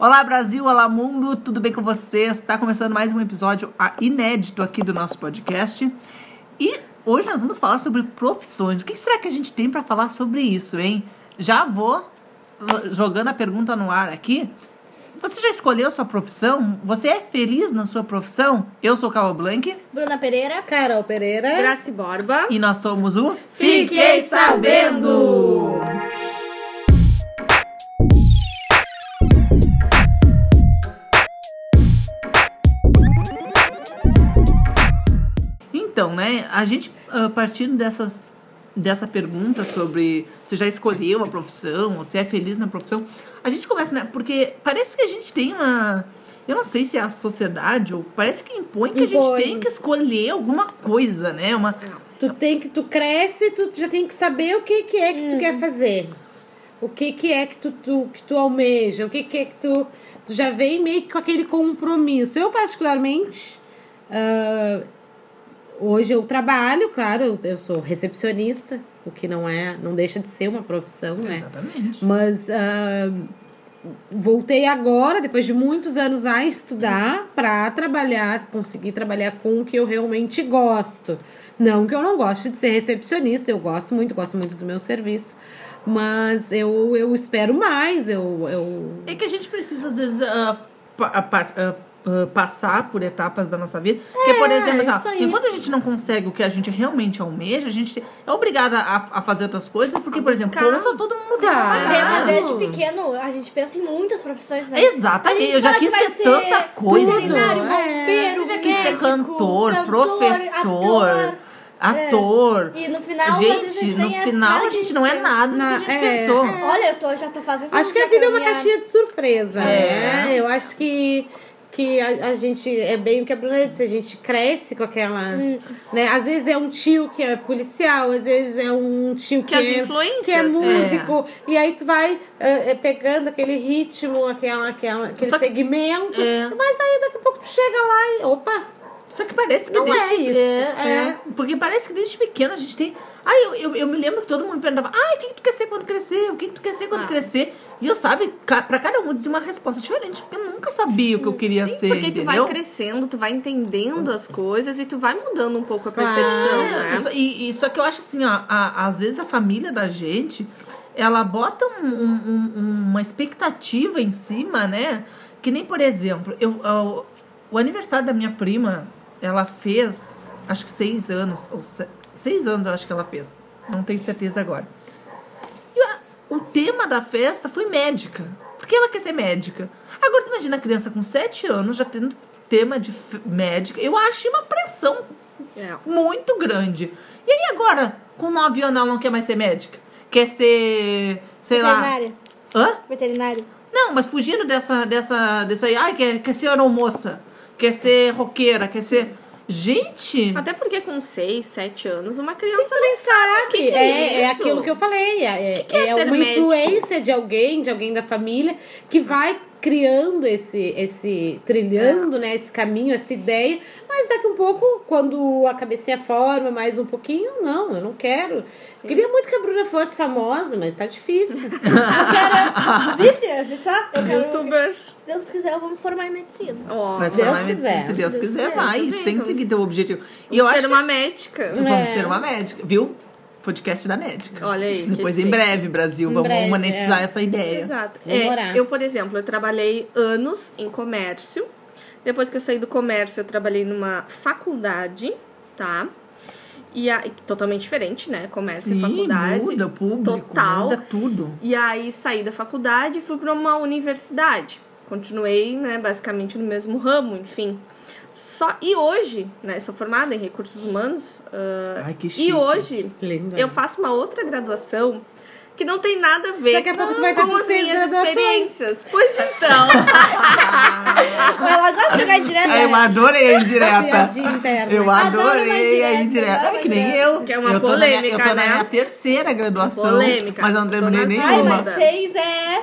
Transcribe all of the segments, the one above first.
Olá Brasil, olá mundo, tudo bem com vocês? Está começando mais um episódio inédito aqui do nosso podcast. E hoje nós vamos falar sobre profissões. O que será que a gente tem para falar sobre isso, hein? Já vou jogando a pergunta no ar aqui. Você já escolheu sua profissão? Você é feliz na sua profissão? Eu sou Carol Blank. Bruna Pereira. Carol Pereira. Graci Borba. E nós somos o Fiquei Sabendo! Né, a gente, uh, partindo dessas, dessa pergunta sobre se já escolheu uma profissão, ou se é feliz na profissão, a gente começa, né, porque parece que a gente tem uma... Eu não sei se é a sociedade, ou parece que impõe que a gente Impõe. tem que escolher alguma coisa, né? Uma, Tu tem que tu cresce, tu já tem que saber o que que é que tu quer fazer. O que que é que tu, tu que tu almeja, o que que é que tu tu já vem meio que com aquele compromisso. Eu particularmente ah, hoje eu trabalho, claro, eu, eu sou recepcionista, o que não é, não deixa de ser uma profissão, né? Exatamente. Mas ah, voltei agora, depois de muitos anos, a estudar para trabalhar, conseguir trabalhar com o que eu realmente gosto. Não que eu não goste de ser recepcionista, eu gosto muito, gosto muito do meu serviço. Mas eu, eu espero mais, eu, eu É que a gente precisa, às vezes, ah, ah, passar por etapas da nossa vida. Porque, por exemplo, isso assim, enquanto a gente não consegue o que a gente realmente almeja, a gente é obrigada a, a fazer outras coisas, porque, por exemplo, conta todo mundo Claro. É, mas desde pequeno a gente pensa em muitas profissões, né? Exatamente, eu já quis ser tanta coisa. Veterinário, É, bombeiro, Eu já quis ser médico, cantor, professor, ator. ator. E no final, Gente, gente no é final a gente não é pensa. nada do que Na- a gente é, pensou. é. Olha, eu tô, já tá fazendo Acho que a vida é uma caixinha de surpresa, É. né? Eu acho que, que a, a gente é bem o que a Bruna disse, a gente cresce com aquela. Né? Às vezes é um tio que é policial, às vezes é um tio que, Que é, que é é. músico. E aí tu vai eh, pegando aquele ritmo, aquela, aquela, aquele Só que- segmento. É. Mas aí daqui a pouco tu chega lá e. Opa! Só que parece que Não desde... é isso, É, é. é. Porque parece que desde pequeno a gente tem... Ai, eu, eu, eu me lembro que todo mundo perguntava Ai, o que, que tu quer ser quando crescer? O que, que tu quer ser quando Ah. crescer? E eu, sabe, pra cada um dizia uma resposta diferente. Porque eu nunca sabia o que eu queria Sim, ser, porque tu entendeu? vai crescendo, tu vai entendendo as coisas e tu vai mudando um pouco a percepção, É, né? e, e só que eu acho assim, ó, a- às vezes a família da gente, ela bota um- um- um- uma expectativa em cima, né? Que nem, por exemplo, eu, eu- o aniversário da minha prima, ela fez, acho que seis anos, ou se- seis anos eu acho que ela fez, não tenho certeza agora. E a- o tema da festa foi médica, porque ela quer ser médica. Agora, tu imagina a criança com sete anos já tendo tema de médica, eu acho uma pressão É. muito grande. E aí agora, com 9 anos, ela não quer mais ser médica? Quer ser, sei lá... Veterinário. Hã? Veterinário. Não, mas fugindo dessa, dessa, dessa aí, ai, quer, quer ser aeromoça, quer ser roqueira, quer ser... Gente, Até porque com 6, 7 anos, uma criança Tu nem sabe. que que é, é é aquilo que eu falei. É, que é é ser uma médico? influência de alguém, de alguém da família, que vai criando esse, esse trilhando, né, esse caminho, essa ideia, mas daqui um pouco, quando a cabecinha forma mais um pouquinho, não, eu não quero. Queria muito que a Bruna fosse famosa, mas tá difícil. Eu quero. Vice, só? Eu quero. Youtuber. Se Deus quiser, eu vou me formar em medicina. Ó, mas Deus falar em quiser. medicina, se Deus Se Deus quiser, quiser, vai. Tu tem que seguir teu objetivo. E e eu eu acho ter que uma médica. vamos É. ter uma médica, viu? Podcast da médica. Olha aí. Depois, em chique. breve, Brasil, Em vamos breve, monetizar é. essa ideia. Exato. É, eu, por exemplo, eu trabalhei anos em comércio. Depois que eu saí do comércio, eu trabalhei numa faculdade, tá? E aí, totalmente diferente, né? Comércio e Sim, faculdade. muda o público, Total. muda tudo. E aí saí da faculdade e fui para uma universidade. Continuei, né, basicamente no mesmo ramo, enfim. Só e hoje, né, sou formada em recursos humanos. ah, Ai, que chique. e hoje Linda. eu faço uma outra graduação que não tem nada a ver Daqui a pouco tu vai com estar com as seis minhas graduações. experiências. Pois então. Ela gosta de jogar direto. Ai, eu adorei a indireta. Eu adorei a indireta, É que nem eu. Que é uma eu tô na minha- polêmica, eu tô na né? minha terceira graduação. Polêmica. Mas eu não terminei nas Ai, nenhuma. mas seis é.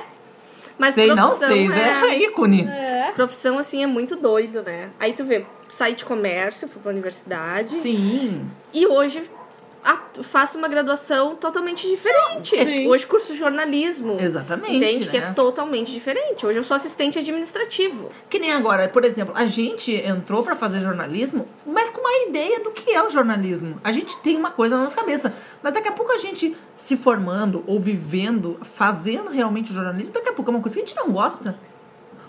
Mas Sei não, profissão seis é, ícone. É. Profissão, assim, é muito doido, né? Aí tu vê, saí de comércio, fui pra universidade. Sim. E hoje faça uma graduação totalmente diferente. Sim. Hoje, curso de jornalismo. Exatamente. Entende? Que né? é totalmente diferente. Hoje eu sou assistente administrativo. Que nem agora, por exemplo, a gente entrou pra fazer jornalismo, mas com uma ideia do que é o jornalismo. A gente tem uma coisa na nossa cabeça, mas daqui a pouco a gente se formando ou vivendo, fazendo realmente o jornalismo, daqui a pouco é uma coisa que a gente não gosta.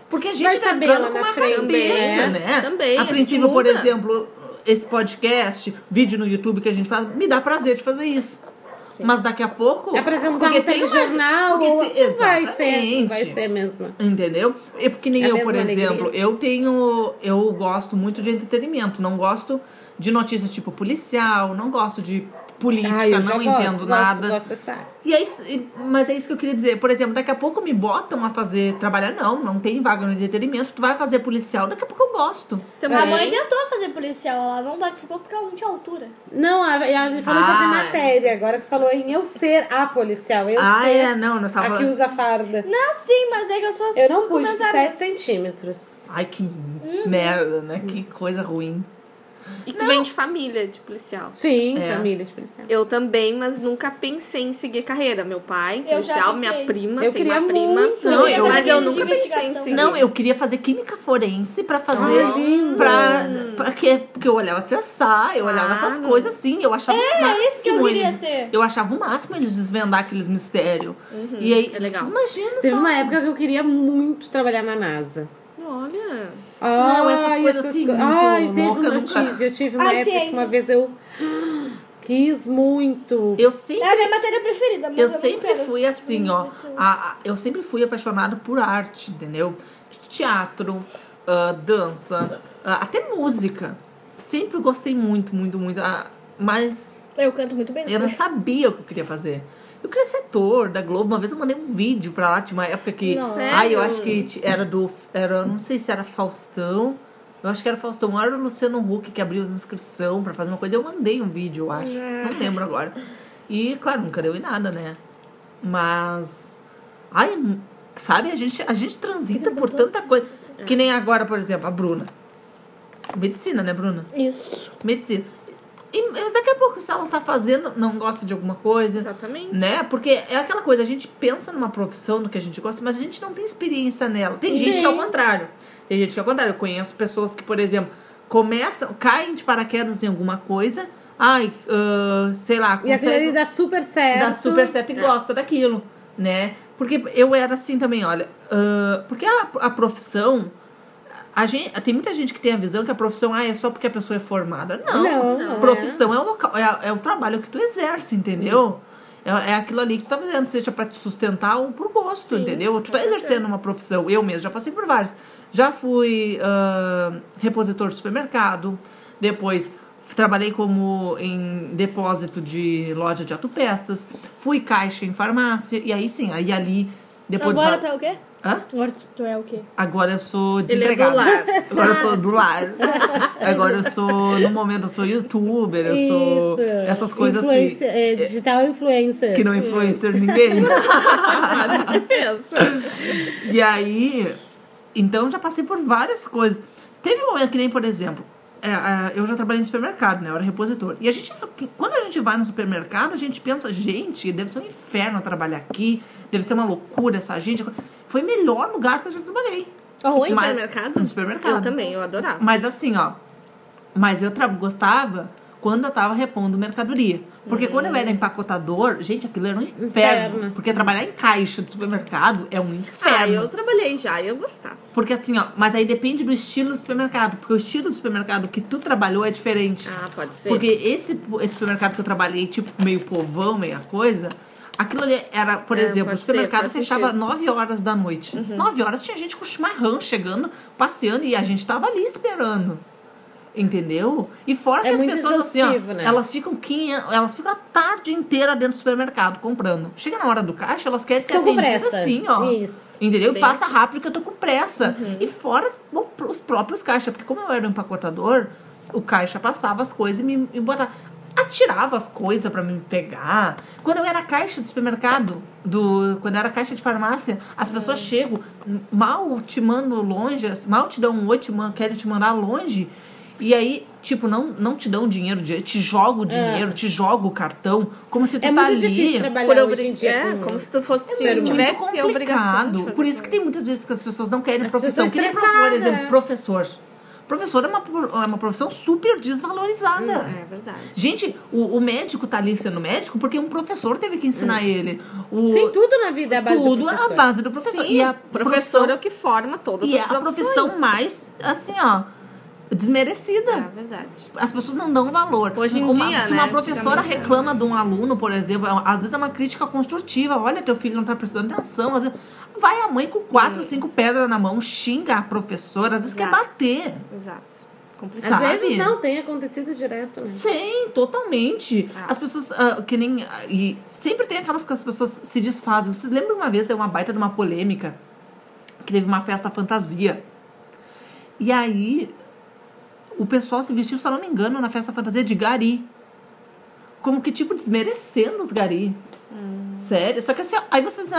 Porque a gente Vai tá entrando com uma frente, cabeça, né? né? Também, A a princípio, por muda. exemplo, esse podcast, vídeo no YouTube que a gente faz, me dá prazer de fazer isso. Mas daqui a pouco. Apresentar porque um tem porque ou não vai ser, vai ser mesmo. Entendeu? É porque nem É eu, por exemplo, alegria. eu tenho. Eu gosto muito de entretenimento. Não gosto de notícias tipo policial, não gosto de política, Ah, não gosto, entendo gosto, nada. Gosto. E é isso, mas é isso que eu queria dizer. Por exemplo, daqui a pouco me botam a fazer, trabalhar, não, não tem vaga no entretenimento, tu vai fazer policial, daqui a pouco eu gosto. Também. A mãe tentou fazer policial, ela não participou porque ela não tinha altura. Não, a, a gente falou Ah. fazer matéria. Agora tu falou em eu ser a policial. Eu ah, ser é, não, nós a que usa farda. Não, sim, mas é que eu sou. Eu não puxo completamente- 7 centímetros. Ai, que Uhum. merda, né? Que coisa ruim. E tu vem de família de policial. Sim, É. família de policial. Eu também, mas nunca pensei em seguir carreira. Meu pai, Eu policial, minha prima, Eu tem queria uma prima. muito. Não, eu- mas eu nunca pensei em seguir. Não, eu queria fazer química forense pra fazer. Lindo. pra, pra quê? Porque eu olhava CSI, eu olhava essas Claro. coisas assim, eu achava o máximo. É isso que eu queria eles, ser. Eu achava o máximo eles desvendar aqueles mistérios. e aí, é legal. vocês imaginam Teve só. uma época que eu queria muito trabalhar na NASA. Olha. Não, essas coisas assim, co- Ai, teve louca, uma, eu nunca. tive, eu tive uma Ai, época que uma vez eu quis muito. Eu sempre, É a minha matéria preferida. mas eu sempre fui assim, ó. a- a- eu sempre fui apaixonada por arte, entendeu? Teatro, ah, dança, ah, até música. Sempre gostei muito, muito, muito. ah, mas Eu canto muito bem. Eu não né? sabia o que eu queria fazer. Eu queria ser ator da Globo. Uma vez eu mandei um vídeo pra lá, tinha uma época que. Ai, eu acho que era do. Era, não sei se era Faustão. Eu acho que era Faustão. Ou era o Luciano Huck que abriu as inscrições pra fazer uma coisa. Eu mandei um vídeo, eu acho. Não lembro agora. E, claro, nunca deu em nada, né? Mas. Ai, sabe, a gente, a gente transita por tanta coisa. Que nem agora, por exemplo, a Bruna. Medicina, né, Bruna? Isso. medicina. E, mas daqui a pouco, se ela tá fazendo, não gosta de alguma coisa, Exatamente. né? Porque é aquela coisa, a gente pensa numa profissão do que a gente gosta, mas a gente não tem experiência nela. Tem gente que é o contrário. Tem gente que é o contrário. Eu conheço pessoas que, por exemplo, começam, caem de paraquedas em alguma coisa, ai, ah, sei lá, E aquilo consegue dá super certo. dá super certo e gosta daquilo, né? Porque eu era assim também, olha. ah, porque a, a profissão. A gente, tem muita gente que tem a visão que a profissão ah, é só porque a pessoa é formada. Não. Não, não é. profissão é. o local, é, a- é o trabalho que tu exerce, entendeu? É, é aquilo ali que tu tá fazendo, seja pra te sustentar ou por gosto, Sim, entendeu? Tu tá exercendo certeza. uma profissão. Eu mesmo já passei por várias. Já fui ah, repositor de supermercado, depois trabalhei como em depósito de loja de autopeças, fui caixa em farmácia, e aí sim, aí ali, depois Agora é o quê? Hã? Agora tu é o quê? Agora eu sou Ele é do desempregada. lar. Agora eu tô do lar. Agora eu sou, no momento, eu sou youtuber, eu sou Isso. essas coisas Influencer- assim. é, digital influencer. Que não influencer ninguém. Que pensa. E aí, então já passei por várias coisas. Teve um momento que nem, por exemplo, é, é, eu já trabalhei no supermercado, né? Eu era repositor. E a gente, quando a gente vai no supermercado, a gente pensa, gente, deve ser um inferno trabalhar aqui, deve ser uma loucura essa gente. Foi o melhor lugar que eu já trabalhei. Aonde? Mas- supermercado? No supermercado. Eu também, eu adorava. Mas assim, ó. Mas eu gostava quando eu tava repondo mercadoria. Porque quando eu era empacotador, gente, aquilo era um inferno. Inferno. Porque trabalhar em caixa de supermercado é um Ah, inferno. eu trabalhei já e eu gostava. Porque assim, ó, mas aí depende do estilo do supermercado. Porque o estilo do supermercado que tu trabalhou é diferente. Ah, pode ser. Porque esse, esse supermercado que eu trabalhei, tipo, meio povão, meia coisa, aquilo ali era, por É, exemplo, o ser, supermercado fechava sentido. 9 horas da noite. Uhum. 9 horas tinha gente com chimarrão chegando, passeando, e a gente tava ali esperando. Entendeu? E fora É que as pessoas assim, ó, né? elas ficam 500, elas ficam a tarde inteira dentro do supermercado comprando. Chega na hora do caixa, elas querem ser Ficam com atendidas pressa. assim, ó. Isso. Entendeu? Bem Passa assim. rápido que eu tô com pressa. E fora os próprios caixas. Porque como eu era um empacotador, o caixa passava as coisas e me, me botava. Atirava as coisas pra me pegar. Quando eu era caixa do supermercado, do, quando eu era caixa de farmácia, as pessoas chegam, mal te mandam longe, mal te dão um oi, te man- querem te mandar longe. E aí, tipo, não, não te dão dinheiro, te joga o dinheiro, te joga o cartão, como se tu É tá muito ali. difícil Por trabalhar hoje em dia é, com- como se tu fosse ser tivesse muito de complicado. Por isso que tem muitas vezes que as pessoas não querem As profissão. Que nem, por exemplo, é. professor. Professor é uma, é uma profissão super desvalorizada. É verdade. Gente, o, o médico tá ali sendo médico porque um professor teve que ensinar ele. O, Sim, tudo na vida é a base do tudo é professor. a base do professor. Sim, e a professor profissão, é o que forma todas e as a profissões. profissão mais, assim, ó, desmerecida. É verdade. As pessoas não dão valor. Hoje em uma, dia, Se né? uma professora Antigamente era reclama de um aluno, por exemplo, é uma- às vezes é uma crítica construtiva. Olha, teu filho não tá prestando atenção. Às vezes, vai a mãe com quatro, cinco pedras na mão, xinga a professora, às vezes quer Exato. bater. Exato. Às Complicado. Sabe? vezes não, tem acontecido direto. Né? Sim, totalmente. Ah. As pessoas, ah, que nem. ah, E sempre tem aquelas que as pessoas se desfazem. Vocês lembram uma vez, deu uma baita de uma polêmica, que teve uma festa fantasia. E aí, o pessoal se vestiu, se eu não me engano, na festa fantasia de gari. Como que, tipo, desmerecendo os gari. Sério? Só que assim, aí vocês.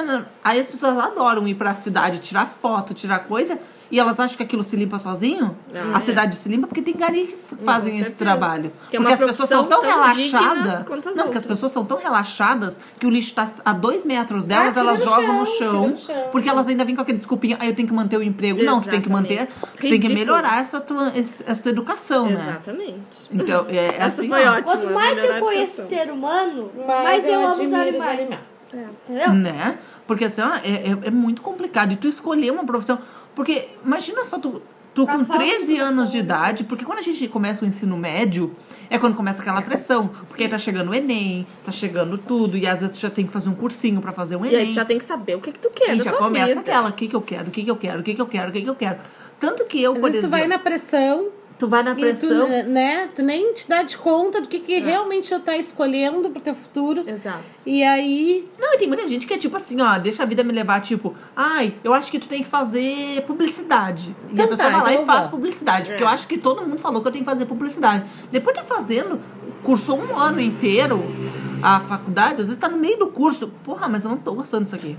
Aí as pessoas adoram ir pra cidade, tirar foto, tirar coisa. E elas acham que aquilo se limpa sozinho? Ah, a é. cidade se limpa porque tem gari que fazem esse trabalho. Que é porque as pessoas são tão, tão relaxadas. Não, porque as outras. pessoas são tão relaxadas que o lixo tá a dois metros delas, Ah, elas no jogam no chão, chão. no chão. Porque elas ainda vêm com aquele desculpinha, aí eu tenho que manter o emprego. Não, tu tem que manter, Exatamente. tu tem que melhorar essa tua, essa tua educação, né? Exatamente. Então, é, é assim. Quanto mais eu a conheço ser humano, Mas mais eu, amo os admiro animais. animais. Entendeu? né? Porque assim, ó, é, é, é muito complicado. E tu escolher uma profissão. Porque imagina só tu. Tu com falta de 13 anos de idade, porque quando a gente começa o ensino médio, é quando começa aquela pressão. Porque aí tá chegando o Enem, tá chegando tudo, e às vezes tu já tem que fazer um cursinho pra fazer um E aí Enem. tu já tem que saber o que, que tu quer. E da já tua começa vida. aquela, o que, que eu quero, o que, que eu quero, o que, que eu quero, o que, que eu quero. Tanto que eu, Às por vezes tu vai na pressão tu vai na e tu, pressão. né, tu nem te dá de conta do que, que realmente tu tá escolhendo pro teu futuro. Exato. E aí, Não, e tem muita gente que é tipo assim, ó, deixa a vida me levar, tipo, ai, eu acho que tu tem que fazer publicidade. e Então a pessoa tá, vai lá então e faz vou. publicidade. Porque É. eu acho que todo mundo falou que eu tenho que fazer publicidade. Depois de fazendo, cursou um ano inteiro a faculdade, às vezes tá no meio do curso. Porra, mas eu não tô gostando disso aqui.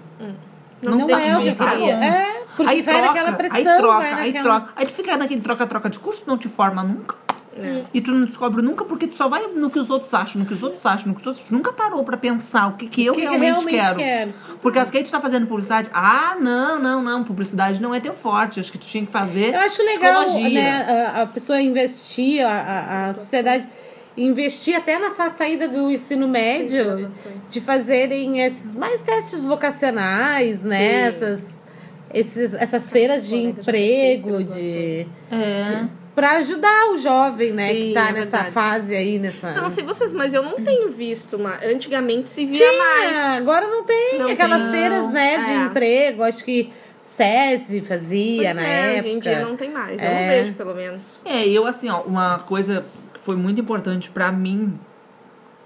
Não, Não é o que eu queria. É, porque aí vai troca, naquela pressão, aí troca, vai aí naquela... troca. Aí tu fica naquele troca-troca de curso, não te forma nunca. É. E tu não descobre nunca porque tu só vai no que os outros acham, no que os outros acham, no que os outros. Nunca parou pra pensar o que, que eu O que que realmente, realmente quero. quero. Porque as que a gente tá fazendo publicidade, ah, não, não, não, publicidade não é teu forte. Acho que tu tinha que fazer. Eu acho legal psicologia. né, a, a pessoa investir, a, a, a sociedade investir até nessa saída do ensino médio, de fazerem esses mais testes vocacionais, né? Essas, esses, essas feiras de emprego, de É. para ajudar o jovem, né, Sim, que tá é nessa verdade. fase aí, nessa. Não sei vocês, mas eu não tenho visto. Uma... Antigamente se via mais. Tinha, agora não tem Não aquelas tem. feiras, né, de É. emprego. Acho que SESI fazia Pois na é, época. hoje em dia não tem mais. Eu É. não vejo, pelo menos. É, eu, assim, ó, uma coisa foi muito importante pra mim.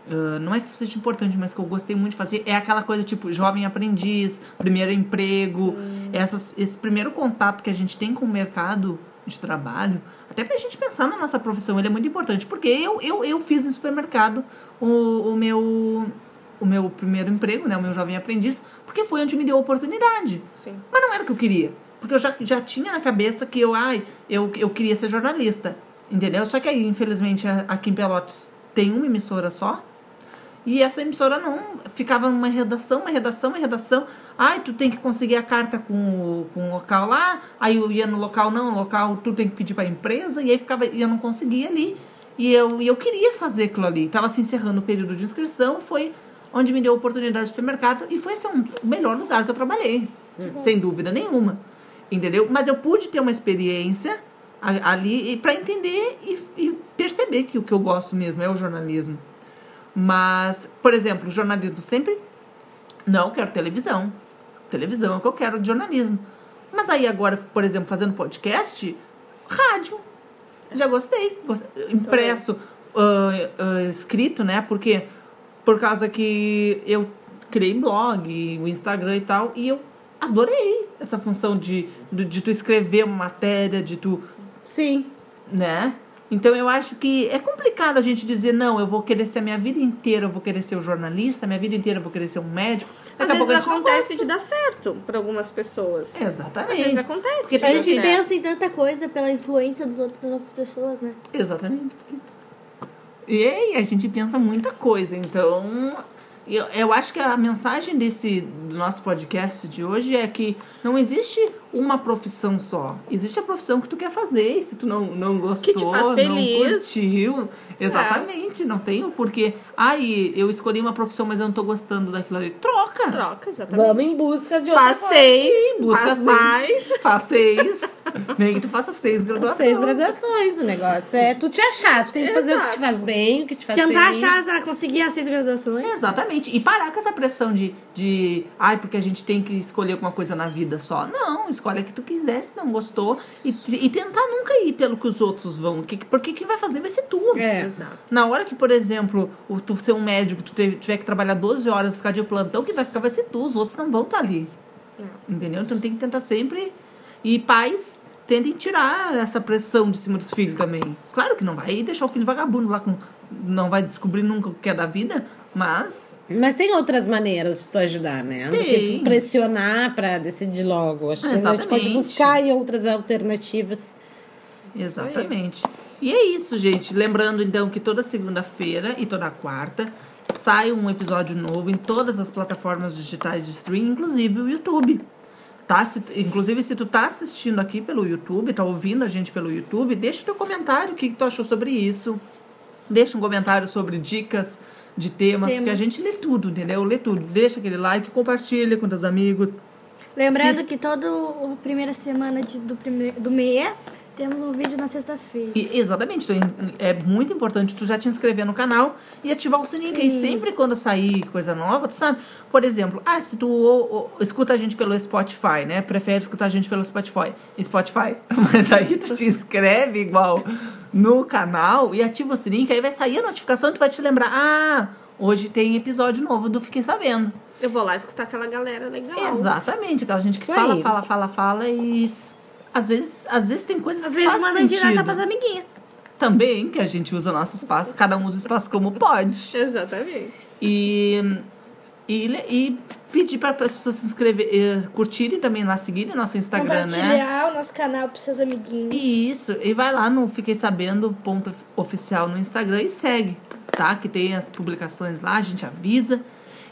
ah, não é que seja importante, mas que eu gostei muito de fazer, é aquela coisa tipo jovem aprendiz, primeiro emprego, essas, esse primeiro contato que a gente tem com o mercado de trabalho, até pra gente pensar na nossa profissão, ele é muito importante, porque eu, eu, eu fiz em supermercado o, o meu o meu primeiro emprego, né, o meu jovem aprendiz, porque foi onde me deu a oportunidade. Sim. Mas não era o que eu queria. Porque eu já, já tinha na cabeça que eu, ai, eu, eu queria ser jornalista. Entendeu? Só que aí, infelizmente, aqui em Pelotas tem uma emissora só. E essa emissora não ficava numa redação, uma redação, uma redação. Ai, tu tem que conseguir a carta com, o- com o local lá. Aí eu ia no local, não, no local tu tem que pedir para a empresa. E aí ficava, e eu não conseguia ali. E eu, e eu queria fazer aquilo ali. Tava se encerrando o período de inscrição, foi onde me deu a oportunidade de supermercado. E foi assim, um- o melhor lugar que eu trabalhei. Sem dúvida nenhuma. Entendeu? Mas eu pude ter uma experiência ali para entender e, e perceber que o que eu gosto mesmo é o jornalismo. Mas, por exemplo, jornalismo sempre. Não, quero televisão. Televisão é o que eu quero de jornalismo. Mas aí agora, por exemplo, fazendo podcast, rádio. Já gostei. gostei. Impresso, ah, ah, escrito, né? Porque por causa que eu criei blog, o Instagram e tal, e eu adorei essa função de, de, de tu escrever uma matéria, de tu Sim. né? Então eu acho que é complicado a gente dizer, não, eu vou querer ser a minha vida inteira, eu vou querer ser um jornalista, minha vida inteira eu vou querer ser um médico. Às Daqui a vezes acontece de dar certo pra algumas pessoas. gosta. Às vezes Exatamente. acontece. Porque A gente certo. pensa em tanta coisa pela influência dos outros, das outras pessoas, né? Exatamente. E aí a gente pensa muita coisa. Então, eu, eu acho que a mensagem desse do nosso podcast de hoje é que não existe uma profissão só. Existe a profissão que tu quer fazer. E se tu não, não gostou, te faz não feliz. curtiu. Exatamente. Não tem o porquê. Ai, eu escolhi uma profissão, mas eu não tô gostando daquilo ali. Troca. Troca, exatamente. Vamos em busca de outra Faz seis, busca faz seis. mais. Faz seis. Nem que tu faça seis graduações. Seis graduações, o negócio é tu te achar, tu tem que fazer o que te faz bem, o que te faz Tentar feliz. achar conseguir as seis graduações. Exatamente. E parar com essa pressão de, de ai, porque a gente tem que escolher alguma coisa na vida só. Não, escolhe a que tu quiser, se não gostou. E, e tentar nunca ir pelo que os outros vão. Que, porque quem vai fazer vai ser tu. É. Exato. Na hora que, por exemplo, tu ser um médico, tu te- tiver que trabalhar 12 horas, ficar de plantão, quem vai ficar vai ser tu. Os outros não vão estar ali. Entendeu? Então tem que tentar sempre. E pais tentem tirar essa pressão de cima dos filhos também. Claro que não vai deixar o filho vagabundo lá com. Não vai descobrir nunca o que é da vida, mas Mas tem outras maneiras de tu ajudar, né? Do que Tem. pressionar pra decidir logo. Acho que a gente pode Exatamente. buscar outras alternativas. Exatamente. E é isso, gente. Lembrando então que toda segunda-feira e toda quarta sai um episódio novo em todas as plataformas digitais de streaming, inclusive o YouTube. Tá? Se, inclusive, se tu tá assistindo aqui pelo YouTube, tá ouvindo a gente pelo YouTube, deixa teu comentário o que, que tu achou sobre isso. Deixa um comentário sobre dicas de temas, porque a Temas. gente lê tudo, entendeu? Lê tudo. Deixa aquele like, compartilha com teus amigos. Lembrando Se- que toda a primeira semana de- do, prime- do mês temos um vídeo na sexta-feira. Exatamente. Então, é muito importante tu já te inscrever no canal e ativar o sininho, que aí sempre quando sair coisa nova, tu sabe. Por exemplo, ah, se tu ou- ou escuta a gente pelo Spotify, né? Prefere escutar a gente pelo Spotify. Spotify. Mas aí tu te inscreve igual no canal e ativa o sininho, que aí vai sair a notificação e tu vai te lembrar. Ah, hoje tem episódio novo do Fiquei Sabendo. Eu vou lá escutar aquela galera legal. Exatamente. Aquela gente que Isso fala, aí. fala, fala, fala e... Às vezes, às vezes tem coisas Às que vezes faz manda sentido direta pras amiguinhas. também, que a gente usa o nosso espaço, cada um usa o espaço como pode. Exatamente. E, e, e pedir para as pessoas se inscrever, eh, curtirem também lá, seguirem nosso Instagram, né? Compartilhar o nosso canal pros seus amiguinhos. Isso, e vai lá no Fiquei Sabendo ponto oficial no Instagram e segue, tá? Que tem as publicações lá, a gente avisa.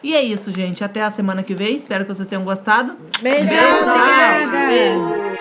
E é isso, gente. Até a semana que vem. Espero que vocês tenham gostado. Beijo, Beijo, obrigada. Beijo.